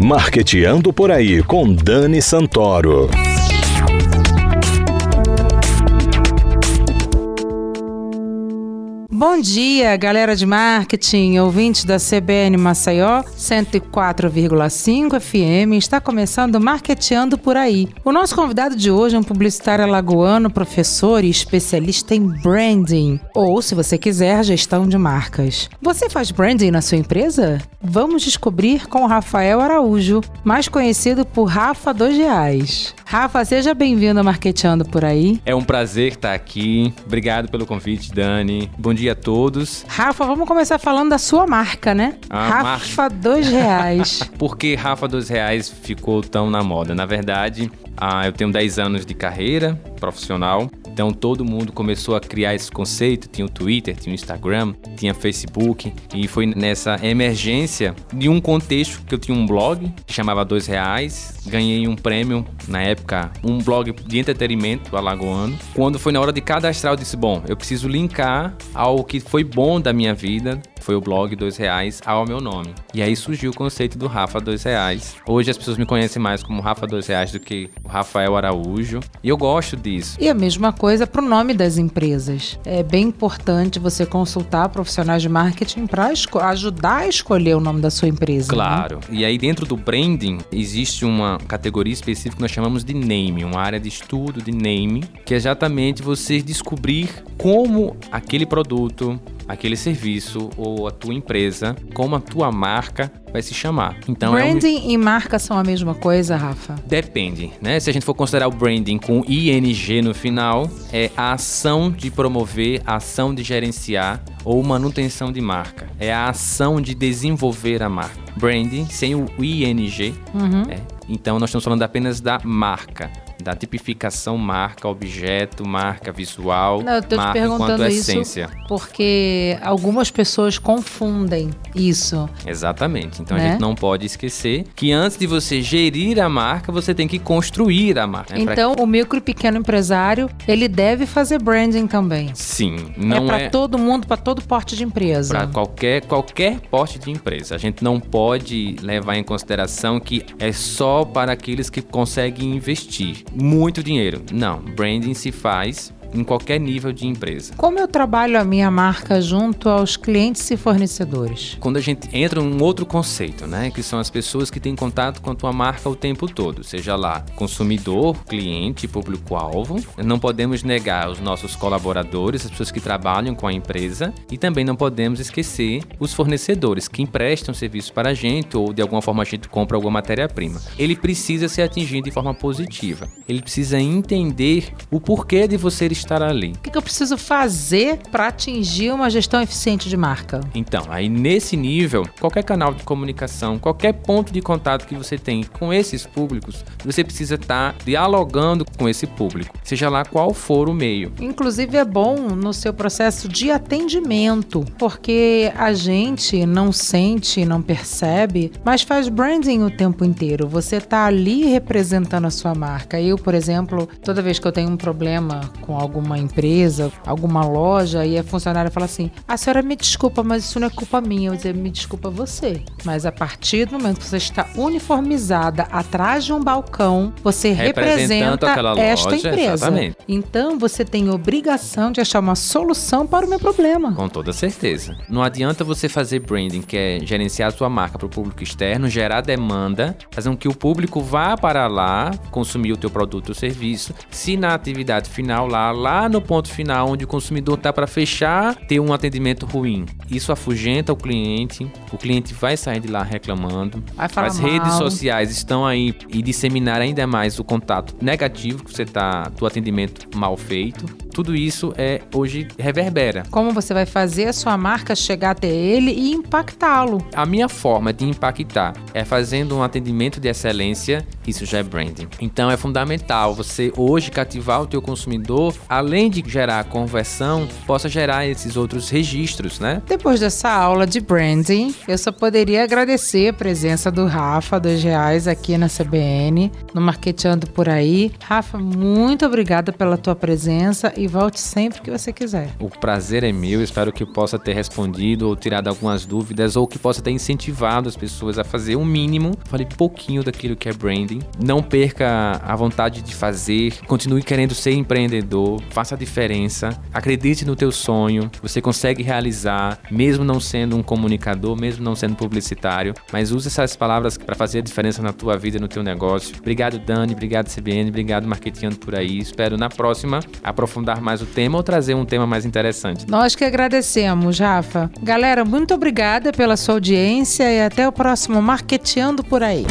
Marqueteando por aí com Dani Santoro. Bom dia, galera de marketing, ouvintes da CBN Maceió 104,5 FM. Está começando Marketeando por aí. O nosso convidado de hoje é um publicitário alagoano, professor e especialista em branding, ou, se você quiser, gestão de marcas. Você faz branding na sua empresa? Vamos descobrir com Rafael Araújo, mais conhecido por Rafa Dois Reais. Rafa, seja bem-vindo a Marketeando por aí. É um prazer estar aqui. Obrigado pelo convite, Dani. Bom dia a todos. Rafa, vamos começar falando da sua marca, né? A Rafa Dois Reais. Por que Rafa Dois Reais ficou tão na moda? Na verdade, ah, eu tenho 10 anos de carreira profissional, então todo mundo começou a criar esse conceito. Tinha o Twitter, tinha o Instagram, tinha Facebook, e foi nessa emergência de um contexto que eu tinha um blog chamava Dois Reais, ganhei um prêmio na época, um blog de entretenimento alagoano. Quando foi na hora de cadastrar, eu disse: bom, eu preciso linkar ao que foi bom da minha vida foi o blog Dois Reais ao meu nome. E aí surgiu o conceito do Rafa Dois Reais. Hoje as pessoas me conhecem mais como Rafa Dois Reais do que o Rafael Araújo. E eu gosto disso. E a mesma coisa para o nome das empresas. É bem importante você consultar profissionais de marketing para ajudar a escolher o nome da sua empresa. Né? Claro. Né? E aí dentro do branding existe uma categoria específica que nós chamamos de name, uma área de estudo de name, que é exatamente você descobrir como aquele produto, aquele serviço ou a tua empresa, como a tua marca vai se chamar. Então branding é um... e marca são a mesma coisa, Rafa? Depende, né? Se a gente for considerar o branding com ing no final, é a ação de promover, a ação de gerenciar ou manutenção de marca. É a ação de desenvolver a marca. Branding sem o ing, uhum. é. então nós estamos falando apenas da marca da tipificação marca objeto, marca visual, Não, eu tô marca te perguntando essência. Isso porque algumas pessoas confundem isso. Exatamente. Então né? a gente não pode esquecer que antes de você gerir a marca, você tem que construir a marca. Né? Então pra... o micro e pequeno empresário, ele deve fazer branding também. Sim, não é para é... todo mundo, para todo porte de empresa. Para qualquer qualquer porte de empresa. A gente não pode levar em consideração que é só para aqueles que conseguem investir muito dinheiro. Não, branding se faz em qualquer nível de empresa. Como eu trabalho a minha marca junto aos clientes e fornecedores? Quando a gente entra num outro conceito, né, que são as pessoas que têm contato com a tua marca o tempo todo, seja lá consumidor, cliente, público-alvo, não podemos negar os nossos colaboradores, as pessoas que trabalham com a empresa e também não podemos esquecer os fornecedores que emprestam serviço para a gente ou de alguma forma a gente compra alguma matéria-prima. Ele precisa ser atingido de forma positiva. Ele precisa entender o porquê de você estar ali. O que, eu preciso fazer para atingir uma gestão eficiente de marca? Então, aí nesse nível, qualquer canal de comunicação, qualquer ponto de contato que você tem com esses públicos, você precisa estar tá dialogando com esse público, seja lá qual for o meio. Inclusive é bom no seu processo de atendimento, porque a gente não sente, não percebe, mas faz branding o tempo inteiro. Você está ali representando a sua marca. Eu, por exemplo, toda vez que eu tenho um problema com algum alguma empresa, alguma loja, e a funcionária fala assim: a senhora me desculpa, mas isso não é culpa minha. Eu dizer, me desculpa você. Mas a partir do momento que você está uniformizada atrás de um balcão, você representa esta loja, empresa. Exatamente. Então você tem obrigação de achar uma solução para o meu problema. Com toda certeza. Não adianta você fazer branding, que é gerenciar a sua marca para o público externo, gerar demanda, fazer com que o público vá para lá consumir o teu produto ou serviço, se na atividade final lá lá no ponto final, onde o consumidor está para fechar, ter um atendimento ruim. Isso afugenta o cliente, o cliente vai sair de lá reclamando. As mal. redes sociais estão aí e disseminar ainda mais o contato negativo que você tá, do atendimento mal feito. Tudo isso é hoje reverbera. Como você vai fazer a sua marca chegar até ele e impactá-lo? A minha forma de impactar é fazendo um atendimento de excelência, isso já é branding. Então é fundamental você hoje cativar o teu consumidor além de gerar conversão, possa gerar esses outros registros, né? Depois dessa aula de branding, eu só poderia agradecer a presença do Rafa, dois reais, aqui na CBN, no Marqueteando por aí. Rafa, muito obrigada pela tua presença e volte sempre que você quiser. O prazer é meu, espero que possa ter respondido ou tirado algumas dúvidas ou que possa ter incentivado as pessoas a fazer o mínimo. Falei pouquinho daquilo que é branding. Não perca a vontade de fazer, continue querendo ser empreendedor, faça a diferença, acredite no teu sonho, você consegue realizar, mesmo não sendo um comunicador, mesmo não sendo publicitário, mas use essas palavras para fazer a diferença na tua vida, no teu negócio. Obrigado Dani, obrigado CBN, obrigado Marketing por aí. Espero na próxima mais o tema ou trazer um tema mais interessante. Nós que agradecemos, Rafa. Galera, muito obrigada pela sua audiência e até o próximo Marqueteando por aí.